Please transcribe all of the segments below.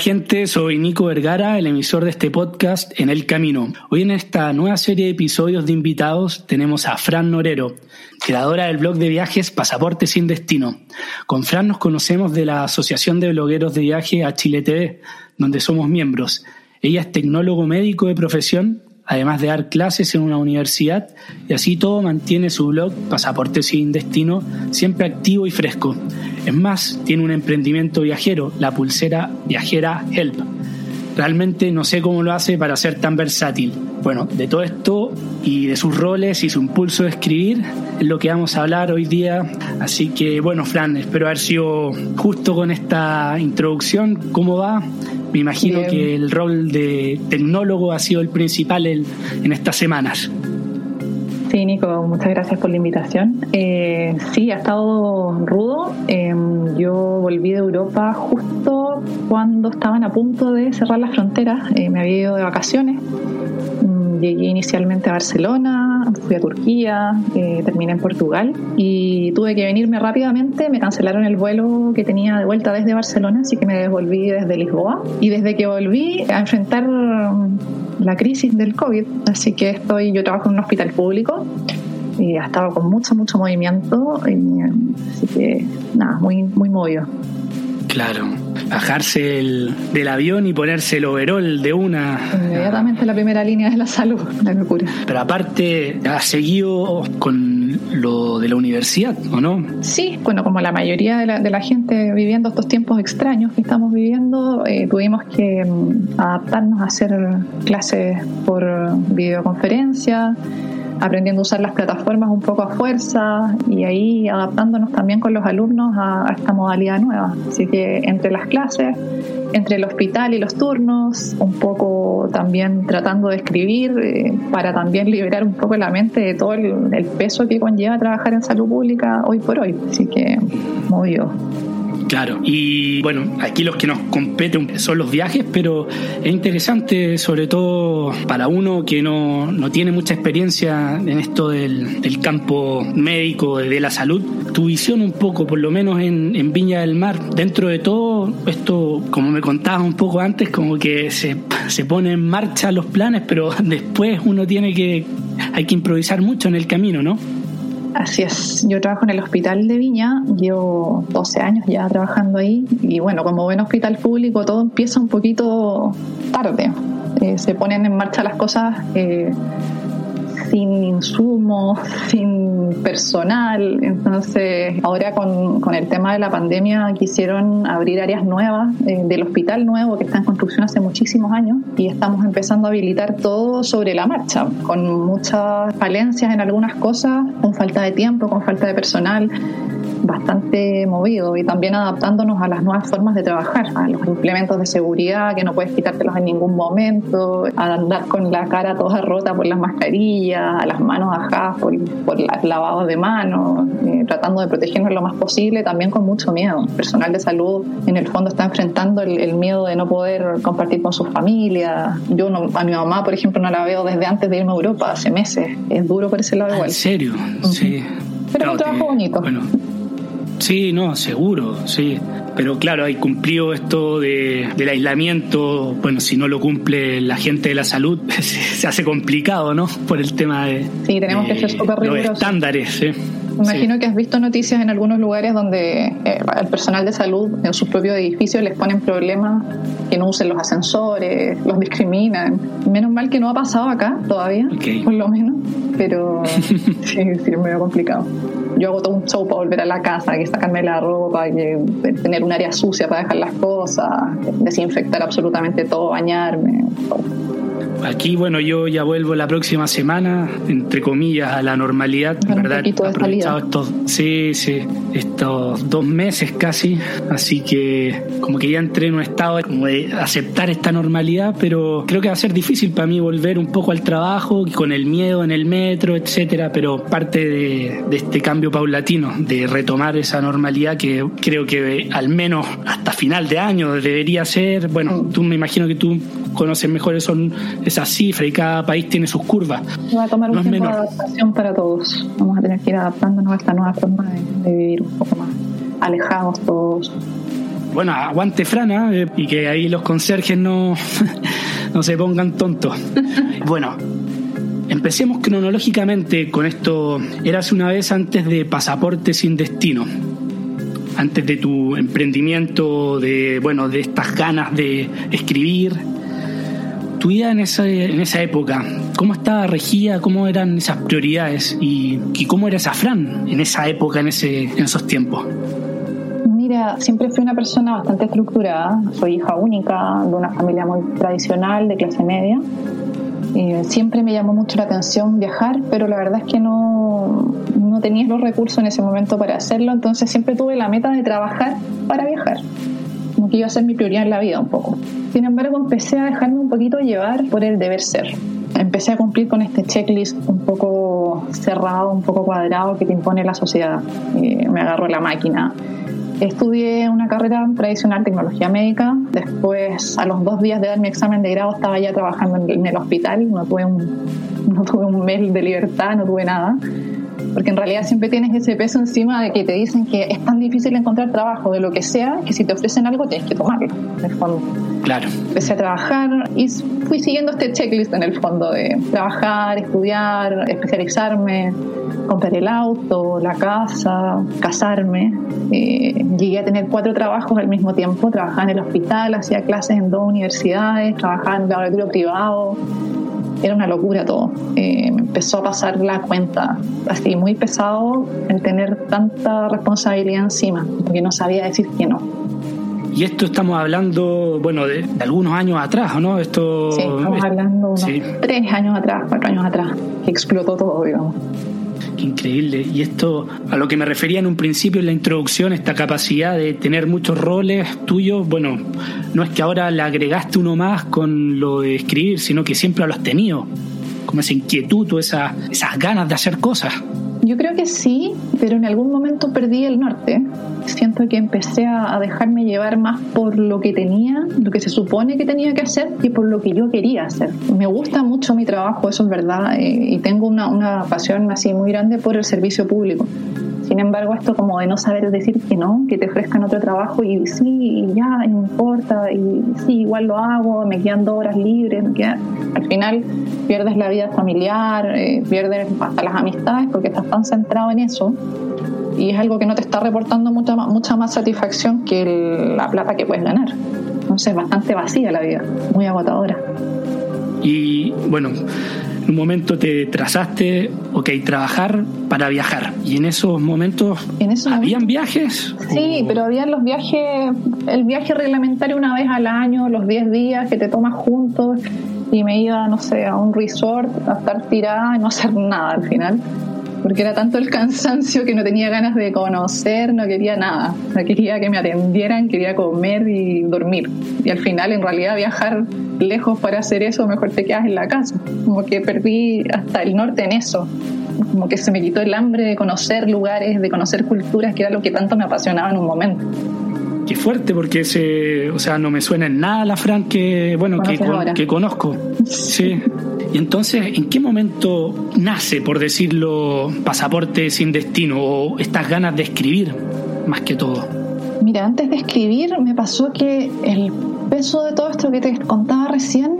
Gente, soy Nico Vergara, el emisor de este podcast En el Camino. Hoy en esta nueva serie de episodios de invitados tenemos a Fran Norero, creadora del blog de viajes Pasaporte sin Destino. Con Fran nos conocemos de la Asociación de Blogueros de Viaje a Chile TV, donde somos miembros. Ella es tecnólogo médico de profesión, además de dar clases en una universidad, y así todo mantiene su blog Pasaporte sin Destino siempre activo y fresco. Es más, tiene un emprendimiento viajero, la pulsera viajera Help. Realmente no sé cómo lo hace para ser tan versátil. Bueno, de todo esto y de sus roles y su impulso de escribir es lo que vamos a hablar hoy día. Así que bueno, Fran, espero haber sido justo con esta introducción. ¿Cómo va? Me imagino que el rol de tecnólogo ha sido el principal en, en estas semanas. Sí, Nico, muchas gracias por la invitación. Eh, sí, ha estado rudo. Em, yo volví de Europa justo cuando estaban a punto de cerrar las fronteras. Eh, me había ido de vacaciones Llegué inicialmente a Barcelona, fui a Turquía, eh, terminé en Portugal y tuve que venirme rápidamente. Me cancelaron el vuelo que tenía de vuelta desde Barcelona, así que me devolví desde Lisboa. Y desde que volví a enfrentar mm, la crisis del COVID, así que estoy, yo trabajo en un hospital público y ha estado con mucho, mucho movimiento, y, así que nada, muy, muy movido. Claro, bajarse del avión y ponerse el overol de una. Inmediatamente la primera línea de la salud, la locura. Pero aparte, ¿has seguido con lo de la universidad o no? Sí, bueno, como la mayoría de la, de la gente viviendo estos tiempos extraños que estamos viviendo, eh, tuvimos que mm, adaptarnos a hacer clases por videoconferencia aprendiendo a usar las plataformas un poco a fuerza y ahí adaptándonos también con los alumnos a, esta modalidad nueva. Así que entre las clases, entre el hospital y los turnos, un poco también tratando de escribir eh, para también liberar un poco la mente de todo el, peso que conlleva trabajar en salud pública hoy por hoy. Así que movido. Claro, y bueno, aquí los que nos competen son los viajes, pero es interesante, sobre todo para uno que no, no tiene mucha experiencia en esto del, campo médico, de la salud, tu visión un poco, por lo menos en, en Viña del Mar. Dentro de todo, esto, como me contabas un poco antes, como que se, se pone en marcha los planes, pero después uno tiene que, hay que improvisar mucho en el camino, ¿no? Así es, yo trabajo en el hospital de Viña, llevo 12 años ya trabajando ahí y bueno, como buen hospital público todo empieza un poquito tarde, eh, se ponen en marcha las cosas eh, sin insumos, sin personal. Entonces, ahora con, con, el tema de la pandemia quisieron abrir áreas nuevas eh, del hospital nuevo que está en construcción hace muchísimos años y estamos empezando a habilitar todo sobre la marcha, con muchas falencias en algunas cosas, con falta de tiempo, con falta de personal bastante movido y también adaptándonos a las nuevas formas de trabajar, a los implementos de seguridad que no puedes quitártelos en ningún momento, a andar con la cara toda rota por las mascarillas, a las manos ajadas por, por el lavado de manos, eh, tratando de protegernos lo más posible, también con mucho miedo. El personal de salud en el fondo está enfrentando el, el miedo de no poder compartir con sus familias. Yo no, a mi mamá, por ejemplo, no la veo desde antes de irme a Europa, hace meses. Es duro por ese lado igual. ¿En serio? Sí. Pero es un trabajo bonito. Bueno. Sí, no, seguro, sí. Pero claro, hay cumplido esto de, del aislamiento. Bueno, si no lo cumple la gente de la salud, se hace complicado, ¿no? Por el tema de. Sí, tenemos de, que ser súper rigurosos. Los estándares, ¿sí? Imagino sí. que has visto noticias en algunos lugares donde eh, el personal de salud en sus propios edificios les ponen problemas que no usen los ascensores, los discriminan. Menos mal que no ha pasado acá todavía, okay. por lo menos, pero sí, sí, es medio complicado yo hago todo un show para volver a la casa, que sacarme la ropa, que tener un área sucia para dejar las cosas, desinfectar absolutamente todo, bañarme. Todo. Aquí, bueno, yo ya vuelvo la próxima semana, entre comillas, a la normalidad, bueno, ¿verdad? Un aprovechado estos, sí, sí, estos dos meses casi, así que como que ya entré en un estado como de aceptar esta normalidad, pero creo que va a ser difícil para mí volver un poco al trabajo, con el miedo en el metro, etcétera, pero parte de, de este cambio paulatino, de retomar esa normalidad que creo que al menos hasta final de año debería ser, bueno, tú me imagino que tú conoces mejor eso, esa cifra y cada país tiene sus curvas. Va a tomar un no tiempo de adaptación para todos. Vamos a tener que ir adaptándonos a esta nueva forma de, de vivir un poco más alejados todos. Bueno, aguante Frana eh, y que ahí los conserjes no, no se pongan tontos. Bueno, empecemos cronológicamente con esto. Eras una vez antes de Pasaporte sin Destino antes de tu emprendimiento, de bueno, de estas ganas de escribir, tu vida en esa, en esa época, ¿cómo estaba regida? ¿Cómo eran esas prioridades? ¿Y, cómo era esa Fran en esa época, en, ese, en esos tiempos? Mira, siempre fui una persona bastante estructurada. Soy hija única de una familia muy tradicional, de clase media. Eh, siempre me llamó mucho la atención viajar, pero la verdad es que no, no tenía los recursos en ese momento para hacerlo, entonces siempre tuve la meta de trabajar para viajar como que iba a ser mi prioridad en la vida un poco. Sin embargo, empecé a dejarme un poquito llevar por el deber ser. Empecé a cumplir con este checklist un poco cerrado, un poco cuadrado que te impone la sociedad. Eh, me agarró la máquina. Estudié una carrera tradicional, tecnología médica. Después, a los dos días de dar mi examen de grado, estaba ya trabajando en, el hospital. No tuve, un, no tuve un mes de libertad, no tuve nada porque en realidad siempre tienes ese peso encima de que te dicen que es tan difícil encontrar trabajo de lo que sea que si te ofrecen algo tienes que tomarlo, en el fondo. Claro. Empecé a trabajar y fui siguiendo este checklist en el fondo de trabajar, estudiar, especializarme, comprar el auto, la casa, casarme. Eh, llegué a tener cuatro trabajos al mismo tiempo. Trabajaba en el hospital, hacía clases en dos universidades, trabajaba en laboratorio privado era una locura todo. Eh, me empezó a pasar la cuenta, así muy pesado el tener tanta responsabilidad encima, porque no sabía decir que no. Y esto estamos hablando, bueno, de, algunos años atrás, ¿no? Esto, sí, estamos hablando unos tres años atrás, cuatro años atrás, que explotó todo, digamos increíble. Y esto, a lo que me refería en un principio en la introducción, esta capacidad de tener muchos roles tuyos, bueno, no es que ahora le agregaste uno más con lo de escribir, sino que siempre lo has tenido. Como esa inquietud o esa, esas ganas de hacer cosas. Yo creo que sí, pero en algún momento perdí el norte. Siento que empecé a dejarme llevar más por lo que tenía, lo que se supone que tenía que hacer, que por lo que yo quería hacer. Me gusta mucho mi trabajo, eso es verdad, eh, y tengo una, una pasión así muy grande por el servicio público. Sin embargo, esto como de no saber decir que no, que te ofrezcan otro trabajo y sí, ya, no importa, y sí, igual lo hago, me quedan dos horas libres, me al final pierdes la vida familiar, eh, pierdes hasta las amistades porque estás tan centrado en eso y es algo que no te está reportando mucha, mucha más satisfacción que la plata que puedes ganar. Entonces, bastante vacía la vida, muy agotadora. Y bueno, un momento te trazaste, ok, trabajar para viajar. ¿Y en esos momentos ¿En habían viajes? Sí, pero habían los viajes, el viaje reglamentario una vez al año, los 10 días que te tomas juntos y me iba, no sé, a un resort a estar tirada y no hacer nada al final porque era tanto el cansancio que no tenía ganas de conocer, no quería nada, no quería que me atendieran, quería comer y dormir. Y al final, en realidad, viajar lejos para hacer eso, mejor te quedas en la casa. Como que perdí hasta el norte en eso. Como que se me quitó el hambre de conocer lugares, de conocer culturas, que era lo que tanto me apasionaba en un momento. Qué fuerte, porque ese, o sea, no me suena en nada la Fran que, bueno, que, que conozco. Sí. Y entonces, ¿en qué momento nace, por decirlo, pasaporte sin destino o estas ganas de escribir más que todo? Mira, antes de escribir me pasó que el peso de todo esto que te contaba recién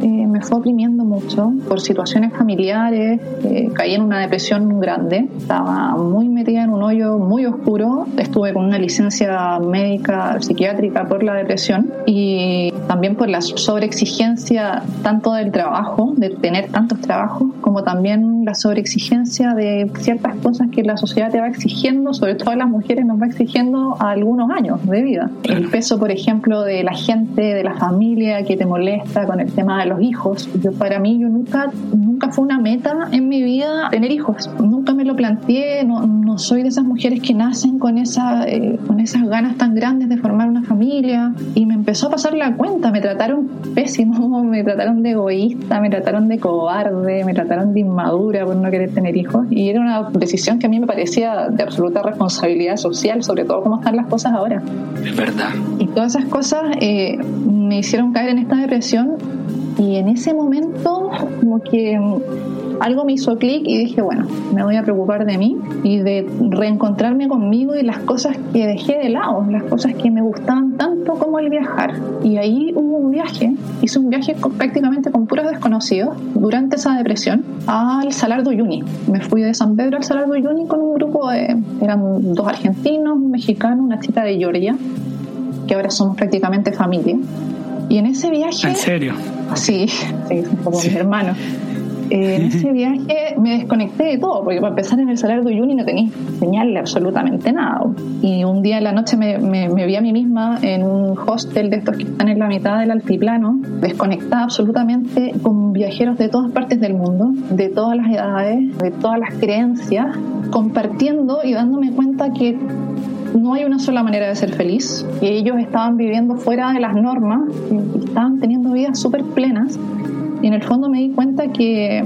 eh, me fue oprimiendo mucho por situaciones familiares, eh, caí en una depresión grande, estaba muy metida en un hoyo muy oscuro, estuve con una licencia médica psiquiátrica por la depresión y también por la sobreexigencia tanto del trabajo, de tener tantos trabajos, como también la sobreexigencia de ciertas cosas que la sociedad te va exigiendo, sobre todo a las mujeres nos va exigiendo a algunos años de vida. El peso, por ejemplo, de la gente, de la familia que te molesta con el tema de los hijos. Yo para mí yo nunca nunca fue una meta en mi vida tener hijos. Nunca me lo planteé, no, no soy de esas mujeres que nacen con esa eh, con esas ganas tan grandes de formar una familia y me empezó a pasar la cuenta, me trataron pésimo, me trataron de egoísta, me trataron de cobarde, me trataron de inmadura por no querer tener hijos y era una decisión que a mí me parecía de absoluta responsabilidad social, sobre todo cómo están las cosas ahora. Es verdad. Y todas esas cosas eh, me hicieron caer en esta depresión y en ese momento como que algo me hizo clic y dije, bueno, me voy a preocupar de mí y de reencontrarme conmigo y las cosas que dejé de lado, las cosas que me gustaban tanto como el viajar. Y ahí hubo un viaje, hice un viaje prácticamente con puros desconocidos durante esa depresión al Salar de Uyuni. Me fui de San Pedro al Salar de Uyuni con un grupo de, eran dos argentinos, un mexicano, una chica de Georgia, que ahora somos prácticamente familia. Y en ese viaje... ¿En serio? Sí, sí, son como mis hermanos. en ese viaje me desconecté de todo, porque para empezar en el Salar de Uyuni no tenía señal absolutamente nada. Y un día en la noche me, me, vi a mí misma en un hostel de estos que están en la mitad del altiplano, desconectada absolutamente con viajeros de todas partes del mundo, de todas las edades, de todas las creencias, compartiendo y dándome cuenta que no hay una sola manera de ser feliz, que ellos estaban viviendo fuera de las normas y estaban teniendo vidas súper plenas. Y en el fondo me di cuenta que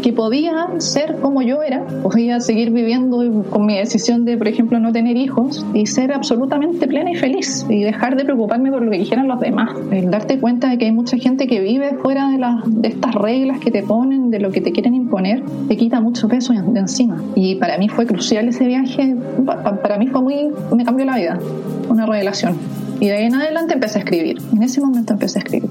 que podía ser como yo era, podía seguir viviendo con mi decisión de, por ejemplo, no tener hijos y ser absolutamente plena y feliz y dejar de preocuparme por lo que dijeran los demás. El darte cuenta de que hay mucha gente que vive fuera de, las, de estas reglas que te ponen, de lo que te quieren imponer, te quita mucho peso de encima. Y para mí fue crucial ese viaje, para mí fue muy, me cambió la vida, una revelación. Y de ahí en adelante empecé a escribir. En ese momento empecé a escribir.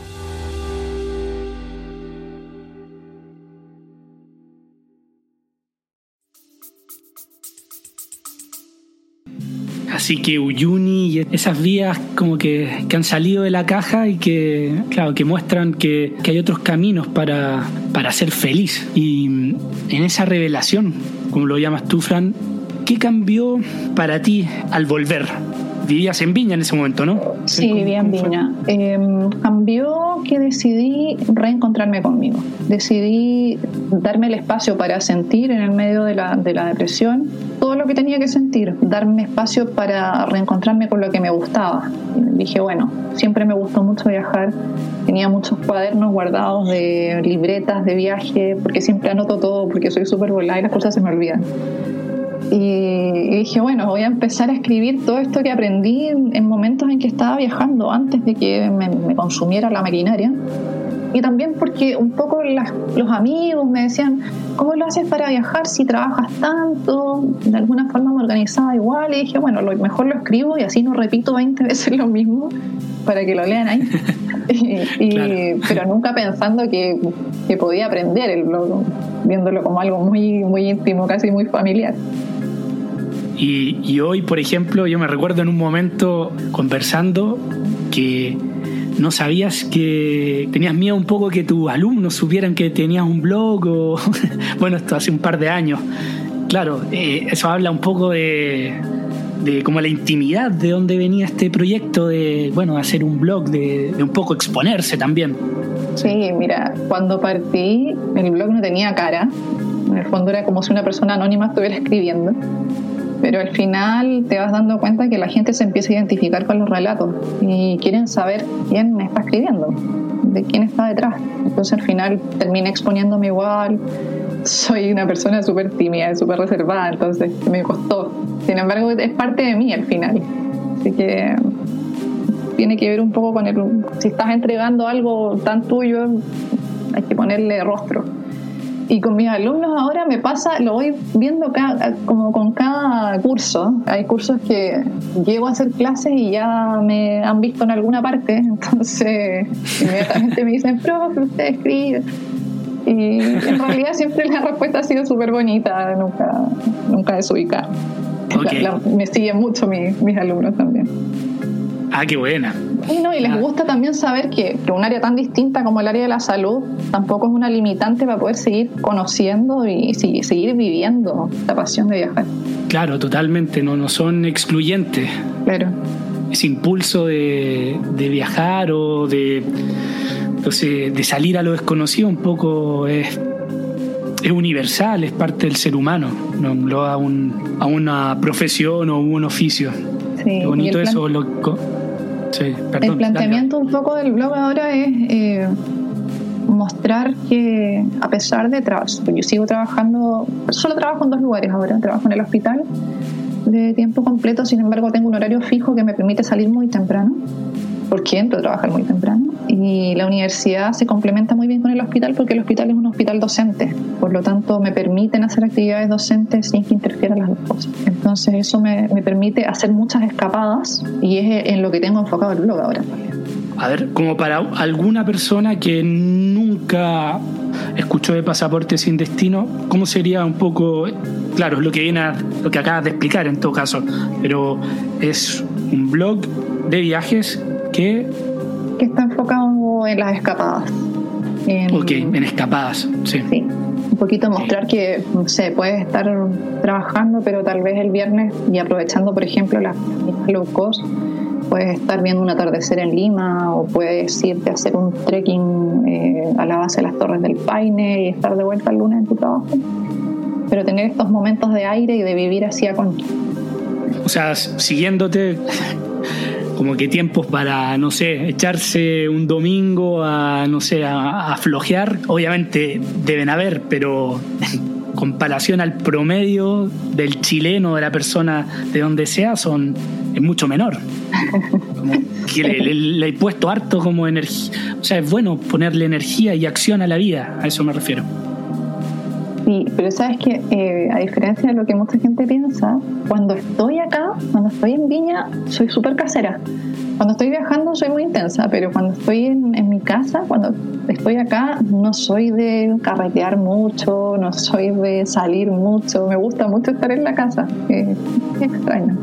Así que Uyuni y esas vías como que, han salido de la caja y que, claro, que muestran que, hay otros caminos para, para ser feliz. Y en esa revelación, como lo llamas tú, Fran, ¿qué cambió para ti al volver? vivías en Viña en ese momento, ¿no? Sí, vivía en Viña. Em, cambió que decidí reencontrarme conmigo. Decidí darme el espacio para sentir en el medio de la, de la depresión todo lo que tenía que sentir, darme espacio para reencontrarme con lo que me gustaba. dije, bueno, siempre me gustó mucho viajar, tenía muchos cuadernos guardados de libretas de viaje, porque siempre anoto todo, porque soy súper volada y las cosas se me olvidan. Y, dije, bueno, voy a empezar a escribir todo esto que aprendí en, momentos en que estaba viajando, antes de que me, consumiera la maquinaria. Y también porque un poco los amigos me decían, ¿cómo lo haces para viajar si trabajas tanto? De alguna forma me organizaba igual y dije, bueno, lo mejor lo escribo y así no repito 20 veces lo mismo para que lo lean ahí. Pero nunca pensando que, que podía aprender el blog, viéndolo como algo muy, muy íntimo, casi muy familiar. Y, hoy, por ejemplo, yo me recuerdo en un momento conversando que no sabías que tenías miedo un poco que tus alumnos supieran que tenías un blog bueno, esto hace un par de años. Claro, eh, eso habla un poco de, de como la intimidad de dónde venía este proyecto de, bueno, hacer un blog, de, de un poco exponerse también. Sí, mira, cuando partí el blog no tenía cara, en el fondo era como si una persona anónima estuviera escribiendo pero al final te vas dando cuenta que la gente se empieza a identificar con los relatos y quieren saber quién me está escribiendo, de quién está detrás. Entonces al final terminé exponiéndome igual. Soy una persona súper tímida, súper reservada, entonces me costó. Sin embargo, es parte de mí al final. Así que tiene que ver un poco con el... Si estás entregando algo tan tuyo, hay que ponerle rostro y con mis alumnos ahora me pasa, lo voy viendo como con cada curso. Hay cursos que llego a hacer clases y ya me han visto en alguna parte, entonces inmediatamente me dicen, profe, usted escribe. Y en realidad siempre la respuesta ha sido súper bonita, nunca, nunca desubicada. me siguen mucho mis alumnos también. Ah, qué buena. Y, no, y les ah. gusta también saber que, un área tan distinta como el área de la salud tampoco es una limitante para poder seguir conociendo y seguir viviendo la pasión de viajar. Claro, totalmente, no, no son excluyentes. Claro. Ese impulso de, viajar o de, de salir a lo desconocido un poco es es universal, es parte del ser humano, no lo a, un, a una profesión o un oficio. Sí, bonito eso. Lo, sí, perdón, el planteamiento un poco del blog ahora es eh, mostrar que a pesar de trabajo, yo sigo trabajando, solo trabajo en dos lugares ahora, trabajo en el hospital de tiempo completo, sin embargo tengo un horario fijo que me permite salir muy temprano, porque entro a trabajar muy temprano, y la universidad se complementa muy bien con el hospital porque el hospital es un hospital docente, por lo tanto me permiten hacer actividades docentes sin que interfieran las dos cosas. Entonces eso me, me permite hacer muchas escapadas y es en lo que tengo enfocado el blog ahora. A ver, como para alguna persona que nunca escuchó de pasaporte sin destino, ¿cómo sería un poco, claro, lo que viene a, lo que acabas de explicar en todo caso, pero es un blog de viajes que... Que está enfocado en las escapadas. En, ok, en escapadas, sí. Sí, un poquito mostrar que, no sé, puedes estar trabajando, pero tal vez el viernes y aprovechando, por ejemplo, las low cost puedes estar viendo un atardecer en Lima o puedes irte a hacer un trekking eh, a la base de las Torres del Paine y estar de vuelta el lunes en tu trabajo. Pero tener estos momentos de aire y de vivir así a con. O sea, siguiéndote como que tiempos para, no sé, echarse un domingo a, no sé, a, a flojear, obviamente deben haber, pero en comparación al promedio del chileno, de la persona de donde sea, son es mucho menor. que le, he puesto harto como energía. O sea, es bueno ponerle energía y acción a la vida, a eso me refiero. Sí, pero sabes que eh, a diferencia de lo que mucha gente piensa, cuando estoy acá, cuando estoy en Viña, soy súper casera. Cuando estoy viajando soy muy intensa, pero cuando estoy en, mi casa, cuando estoy acá, no soy de carretear mucho, no soy de salir mucho, me gusta mucho estar en la casa. es extraño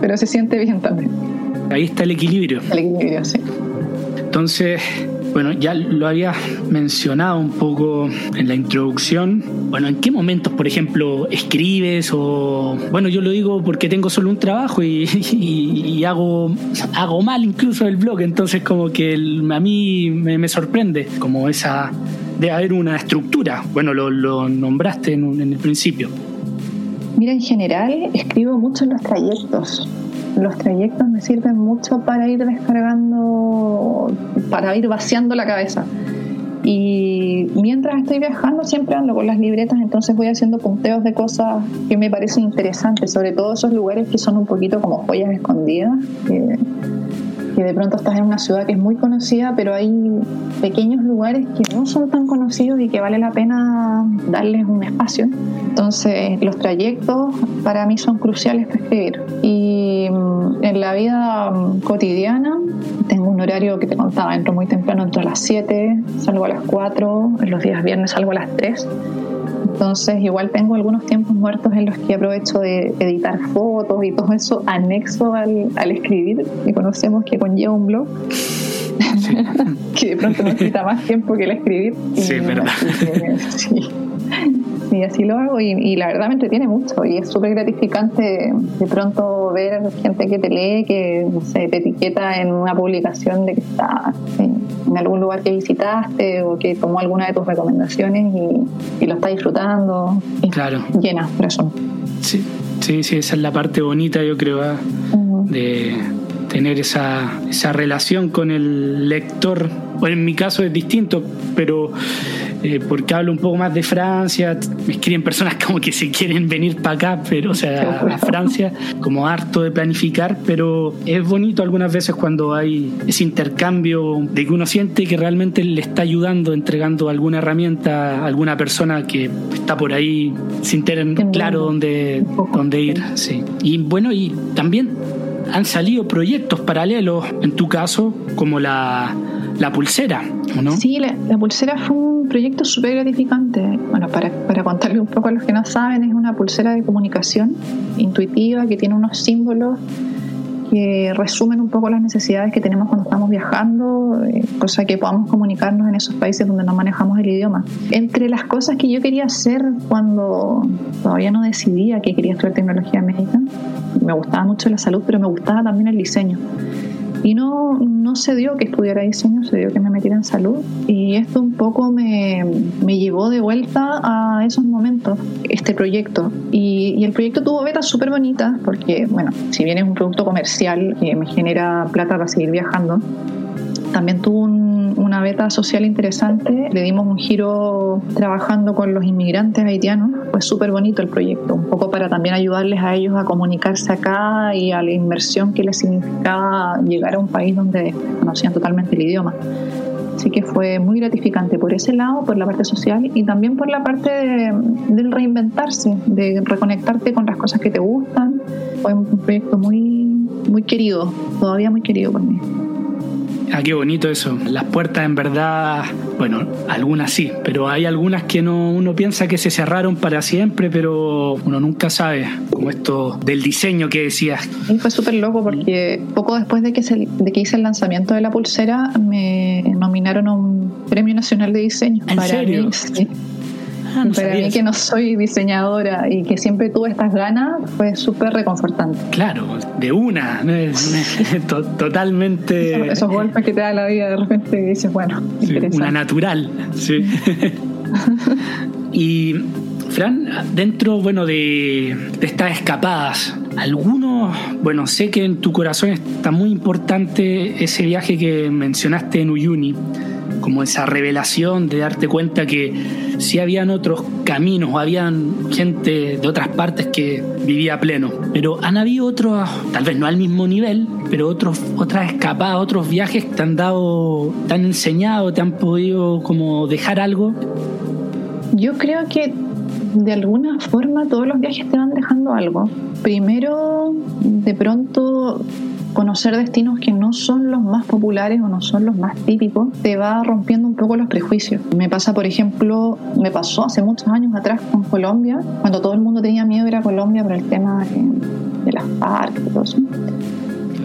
pero se siente bien también. Ahí está el equilibrio. El equilibrio, sí. Entonces, bueno, ya lo había mencionado un poco en la introducción. Bueno, ¿en qué momentos, por ejemplo, escribes o... Bueno, yo lo digo porque tengo solo un trabajo y, hago, hago mal incluso el blog, entonces como que a mí me, sorprende como esa... de haber una estructura. Bueno, lo, nombraste en el principio. Mira, en general escribo mucho en los trayectos. Los trayectos me sirven mucho para ir descargando, para ir vaciando la cabeza. Y mientras estoy viajando siempre ando con las libretas, entonces voy haciendo punteos de cosas que me parecen interesantes, sobre todo esos lugares que son un poquito como joyas escondidas que de pronto estás en una ciudad que es muy conocida, pero hay pequeños lugares que no son tan conocidos y que vale la pena darles un espacio. Entonces, los trayectos para mí son cruciales para escribir. Y mm, en la vida mm, cotidiana, tengo un horario que te contaba, entro muy temprano, entro a las 7, salgo a las 4, en los días viernes salgo a las 3 entonces, igual tengo algunos tiempos muertos en los que aprovecho de editar fotos y todo eso anexo al, al escribir, y conocemos que conlleva un blog. que de pronto necesita más tiempo que el escribir. Sí, es verdad. sí. Y así lo hago y, la verdad me entretiene mucho y es súper gratificante de pronto ver gente que te lee, que se te etiqueta en una publicación de que está en, algún lugar que visitaste o que tomó alguna de tus recomendaciones y, lo está disfrutando. claro. Llena, eso. Sí, sí, sí, esa es la parte bonita, yo creo, ¿ah? de tener esa, esa relación con el lector. Bueno, en mi caso es distinto, pero eh, porque hablo un poco más de Francia, me escriben personas como que se quieren venir para acá, pero o sea, a Francia, como harto de planificar, pero es bonito algunas veces cuando hay ese intercambio de que uno siente que realmente le está ayudando, entregando alguna herramienta a alguna persona que está por ahí sin tener claro dónde, dónde ir. Sí. Y bueno, y también han salido proyectos paralelos, en tu caso, como la, la pulsera, ¿no? Sí, la, pulsera fue un proyecto súper gratificante. Bueno, para, para contarle un poco a los que no saben, es una pulsera de comunicación intuitiva que tiene unos símbolos que resumen un poco las necesidades que tenemos cuando estamos viajando, eh, cosa que podamos comunicarnos en esos países donde no manejamos el idioma. Entre las cosas que yo quería hacer cuando todavía no decidía que quería estudiar tecnología médica, me gustaba mucho la salud, pero me gustaba también el diseño. Y no, no se dio que estudiara diseño, se dio que me metiera en salud. Y esto un poco me, me llevó de vuelta a esos momentos, este proyecto. Y, y el proyecto tuvo betas súper bonitas, porque, bueno, si bien es un producto comercial que me genera plata para seguir viajando, también tuvo una beta social interesante. Le dimos un giro trabajando con los inmigrantes haitianos. Fue súper bonito el proyecto, un poco para también ayudarles a ellos a comunicarse acá y a la inversión que les significaba llegar a un país donde conocían totalmente el idioma. Así que fue muy gratificante por ese lado, por la parte social y también por la parte de, del reinventarse, de reconectarte con las cosas que te gustan. Fue un proyecto muy, muy querido, todavía muy querido por mí. Ah, qué bonito eso. Las puertas en verdad, bueno, algunas sí, pero hay algunas que no, uno piensa que se cerraron para siempre, pero uno nunca sabe, como esto del diseño que decías. Y fue súper loco porque poco después de que, de que hice el lanzamiento de la pulsera me nominaron a un Premio Nacional de Diseño. ¿En serio? Ah, Para mí que no soy diseñadora y que siempre tuve estas ganas, fue súper reconfortante. Claro, de una, totalmente... Esos, golpes que te da la vida de repente dices, bueno, Una natural, sí. y Fran, dentro, bueno, de, de estas escapadas, algunos, bueno, sé que en tu corazón está muy importante ese viaje que mencionaste en Uyuni como esa revelación de darte cuenta que sí habían otros caminos, habían gente de otras partes que vivía pleno. Pero han habido otros, tal vez no al mismo nivel, pero otros, otras escapadas, otros viajes que te han dado, te han enseñado, te han podido como dejar algo. Yo creo que de alguna forma todos los viajes te van dejando algo. Primero, de pronto conocer destinos que no son los más populares o no son los más típicos, te va rompiendo un poco los prejuicios. Me pasa, por ejemplo, me pasó hace muchos años atrás con Colombia, cuando todo el mundo tenía miedo de ir a Colombia por el tema de, las parques y todo eso.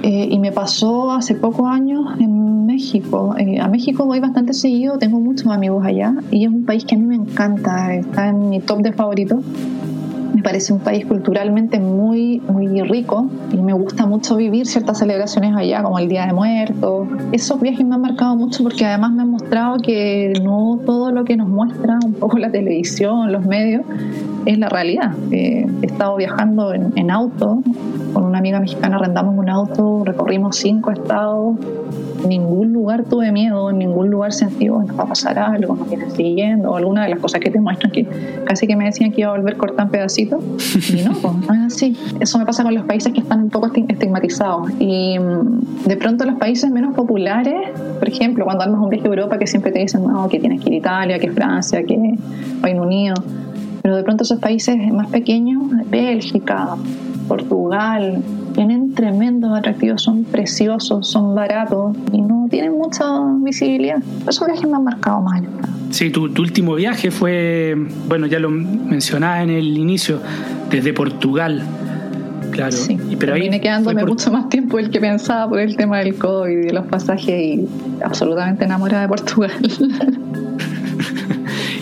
Eh, y me pasó hace pocos años en México. Eh, a México voy bastante seguido, tengo muchos amigos allá y es un país que a mí me encanta, está en mi top de favoritos me parece un país culturalmente muy, muy rico y me gusta mucho vivir ciertas celebraciones allá, como el Día de Muertos. Esos viajes me han marcado mucho porque además me han mostrado que no todo lo que nos muestra un poco la televisión, los medios, es la realidad. Eh, he estado viajando en, en auto, con una amiga mexicana arrendamos un auto, recorrimos cinco estados, ningún lugar tuve miedo, en ningún lugar sentí, bueno, va a pasar algo, nos viene siguiendo, o alguna de las cosas que te muestran que casi que me decían que iba a volver cortar pedacitos, y no, pues no es así. Eso me pasa con los países que están un poco estigmatizados. Y mm, de pronto los países menos populares, por ejemplo, cuando armas un viaje a Europa que siempre te dicen, no, que tienes que ir a Italia, que Francia, que Reino Unido, pero de pronto esos países más pequeños, Bélgica, Portugal, tienen tremendos atractivos, son preciosos, son baratos y no tienen mucha visibilidad. Esos viajes me han marcado mal. Sí, tu, último viaje fue, bueno, ya lo mencionaba en el inicio, desde Portugal. Claro, sí, pero ahí viene quedándome mucho más tiempo del que pensaba por el tema del COVID y de los pasajes y absolutamente enamorada de Portugal.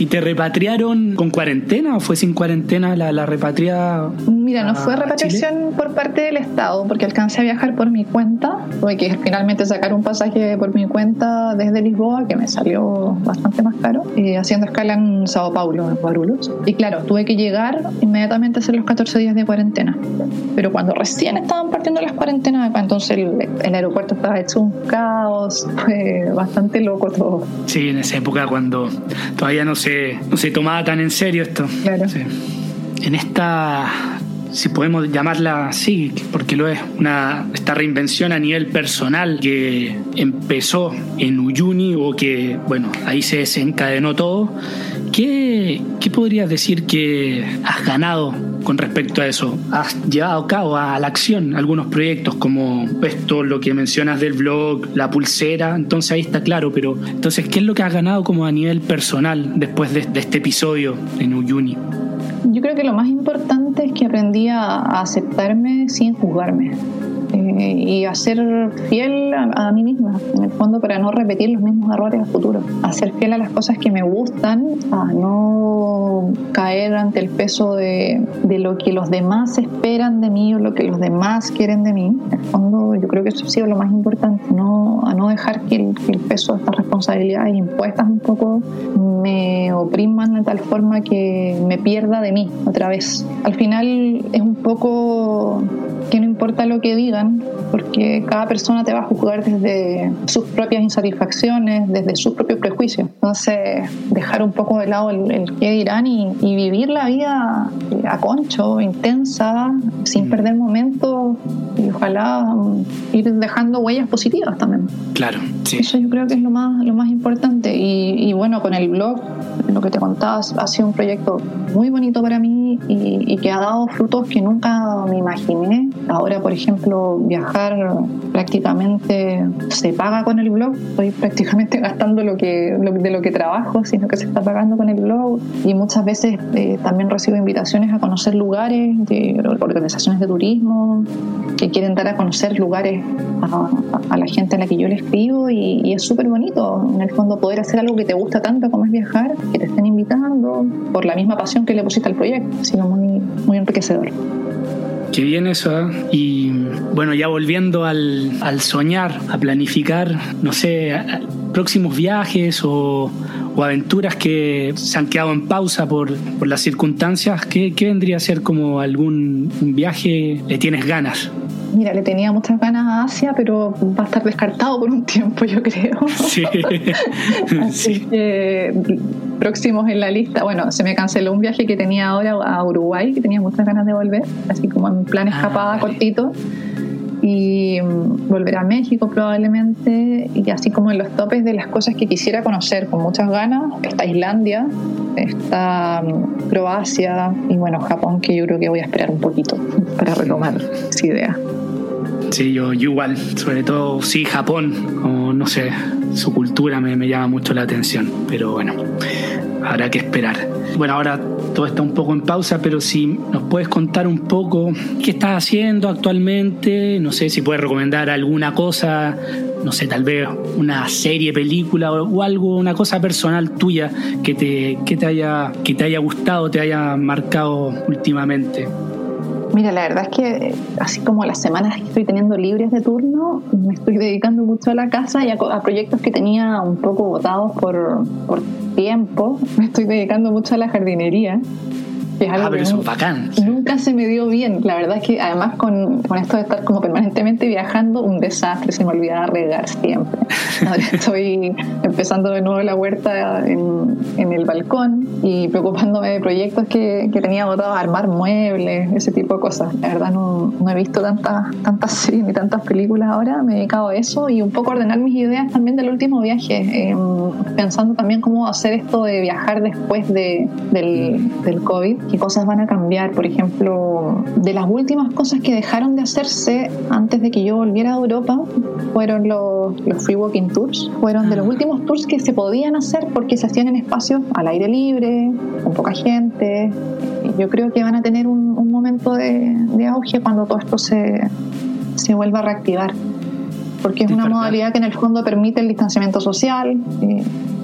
¿Y te repatriaron con cuarentena o fue sin cuarentena la, la repatriada? Mira, no fue repatriación por parte del Estado, porque alcancé a viajar por mi cuenta. Tuve que finalmente sacar un pasaje por mi cuenta desde Lisboa, que me salió bastante más caro, eh, haciendo escala en Sao Paulo, en Guarulhos. Y claro, tuve que llegar inmediatamente a hacer los 14 días de cuarentena. Pero cuando recién estaban partiendo las cuarentenas, entonces el, el aeropuerto estaba hecho un caos, fue bastante loco todo. Sí, en esa época cuando todavía no se, no se tomaba tan en serio esto. Claro. En esta si podemos llamarla así, porque lo es, una, esta reinvención a nivel personal que empezó en Uyuni o que, bueno, ahí se desencadenó todo. ¿Qué, ¿Qué podrías decir que has ganado con respecto a eso? ¿Has llevado a cabo a la acción algunos proyectos como esto, lo que mencionas del blog, la pulsera? Entonces ahí está claro, pero entonces, ¿qué es lo que has ganado como a nivel personal después de, de este episodio en Uyuni? Yo creo que lo más importante es que aprendí a, aceptarme sin juzgarme. Eh, y a ser fiel a, mí misma, en el fondo, para no repetir los mismos errores a futuro. A ser fiel a las cosas que me gustan, a no caer ante el peso de, de lo que los demás esperan de mí o lo que los demás quieren de mí. En el fondo, yo creo que eso ha sido lo más importante, no, a no dejar que el, que el peso de estas responsabilidades impuestas un poco me opriman de tal forma que me pierda de mí otra vez. Al final es un poco que no importa lo que digan, porque cada persona te va a juzgar desde sus propias insatisfacciones, desde sus propios prejuicios. Entonces, dejar un poco de lado el, el qué dirán y, y, vivir la vida a concho, intensa, sin mm. perder momentos y ojalá um, ir dejando huellas positivas también. Claro, sí. Eso yo creo que es lo más, lo más importante. Y, y bueno, con el blog, lo que te contabas, ha sido un proyecto muy bonito para mí y, y que ha dado frutos que nunca me imaginé Ahora, por ejemplo, viajar prácticamente se paga con el blog. Estoy prácticamente gastando lo que, de lo que trabajo, sino que se está pagando con el blog. Y muchas veces eh, también recibo invitaciones a conocer lugares de organizaciones de turismo que quieren dar a conocer lugares a, la gente a la que yo le escribo y, es súper bonito en el fondo poder hacer algo que te gusta tanto como es viajar, que te estén invitando por la misma pasión que le pusiste al proyecto. Ha sido muy, muy enriquecedor. Qué bien eso. ¿eh? Y bueno, ya volviendo al, al, soñar, a planificar, no sé, próximos viajes o, o, aventuras que se han quedado en pausa por, por las circunstancias, ¿qué, ¿qué, vendría a ser como algún viaje le tienes ganas? Mira, le tenía muchas ganas a Asia, pero va a estar descartado por un tiempo, yo creo. Sí. Así sí. que próximos en la lista. Bueno, se me canceló un viaje que tenía ahora a Uruguay, que tenía muchas ganas de volver, así como en plan ah, escapada cortito. Y mm, volver a México probablemente, y así como en los topes de las cosas que quisiera conocer con muchas ganas, está Islandia, está mm, Croacia y bueno, Japón, que yo creo que voy a esperar un poquito para retomar esa idea. Sí, yo, igual, sobre todo, sí, Japón, como no sé, su cultura me, me, llama mucho la atención, pero bueno, habrá que esperar. Bueno, ahora todo está un poco en pausa, pero si nos puedes contar un poco qué estás haciendo actualmente, no sé si puedes recomendar alguna cosa, no sé, tal vez una serie, película o, o algo, una cosa personal tuya que te, que te, haya, que te haya gustado, te haya marcado últimamente. Mira, la verdad es que así como las semanas que estoy teniendo libres de turno, me estoy dedicando mucho a la casa y a, a proyectos que tenía un poco votados por, por tiempo. Me estoy dedicando mucho a la jardinería es algo ah, pero eso es bacán. Nunca se me dio bien. La verdad es que además con, con, esto de estar como permanentemente viajando, un desastre, se me olvidaba regar siempre. Ahora estoy empezando de nuevo la huerta en, en el balcón y preocupándome de proyectos que, que tenía a armar muebles, ese tipo de cosas. La verdad no, no he visto tantas, tantas series ni tantas películas ahora, me he dedicado a eso y un poco ordenar mis ideas también del último viaje, eh, pensando también cómo hacer esto de viajar después de, del, del COVID qué cosas van a cambiar. Por ejemplo, de las últimas cosas que dejaron de hacerse antes de que yo volviera a Europa fueron los, los free walking tours. Fueron de los últimos tours que se podían hacer porque se hacían en espacios al aire libre, con poca gente. Yo creo que van a tener un, un momento de, de, auge cuando todo esto se, se vuelva a reactivar. Porque es una modalidad que en el fondo permite el distanciamiento social. Eh,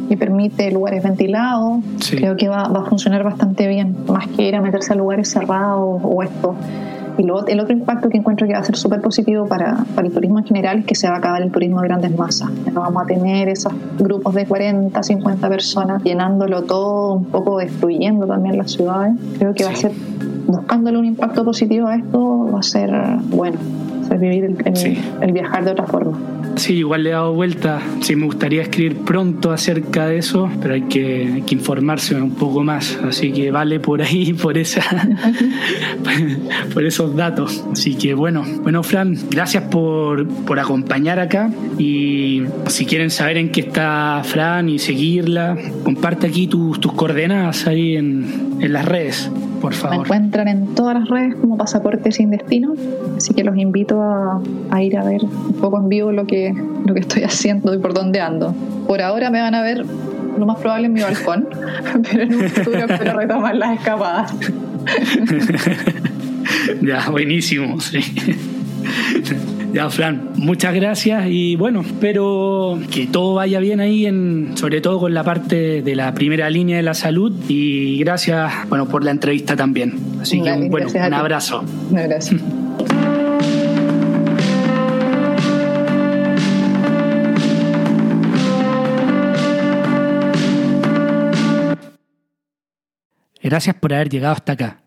y permite lugares ventilados, sí. creo que va, va, a funcionar bastante bien, más que ir a meterse a lugares cerrados o esto. Y luego, el otro impacto que encuentro que va a ser súper positivo para, para, el turismo en general es que se va a acabar el turismo de grandes masas. No vamos a tener esos grupos de 40, 50 personas llenándolo todo, un poco destruyendo también las ciudades. Creo que sí. va a ser, buscándole un impacto positivo a esto, va a ser bueno, vivir el, el, sí. el viajar de otra forma. Sí, igual le he dado vuelta. Sí, me gustaría escribir pronto acerca de eso, pero hay que, hay que informarse un poco más. Así que vale por ahí, por esa, por esos datos. Así que bueno, bueno, Fran, gracias por, por acompañar acá. Y si quieren saber en qué está Fran y seguirla, comparte aquí tus, tus coordenadas ahí en, en las redes por favor. Me encuentran en todas las redes como Pasaporte Sin Destino, así que los invito a, a, ir a ver un poco en vivo lo que, lo que estoy haciendo y por dónde ando. Por ahora me van a ver lo más probable en mi balcón, pero en un futuro espero retomar las escapadas. ya, buenísimo, sí. Ya, Fran, muchas gracias y bueno, espero que todo vaya bien ahí, en, sobre todo con la parte de la primera línea de la salud y gracias, bueno, por la entrevista también. Así que, bueno, un abrazo. Un abrazo. Gracias por haber llegado hasta acá.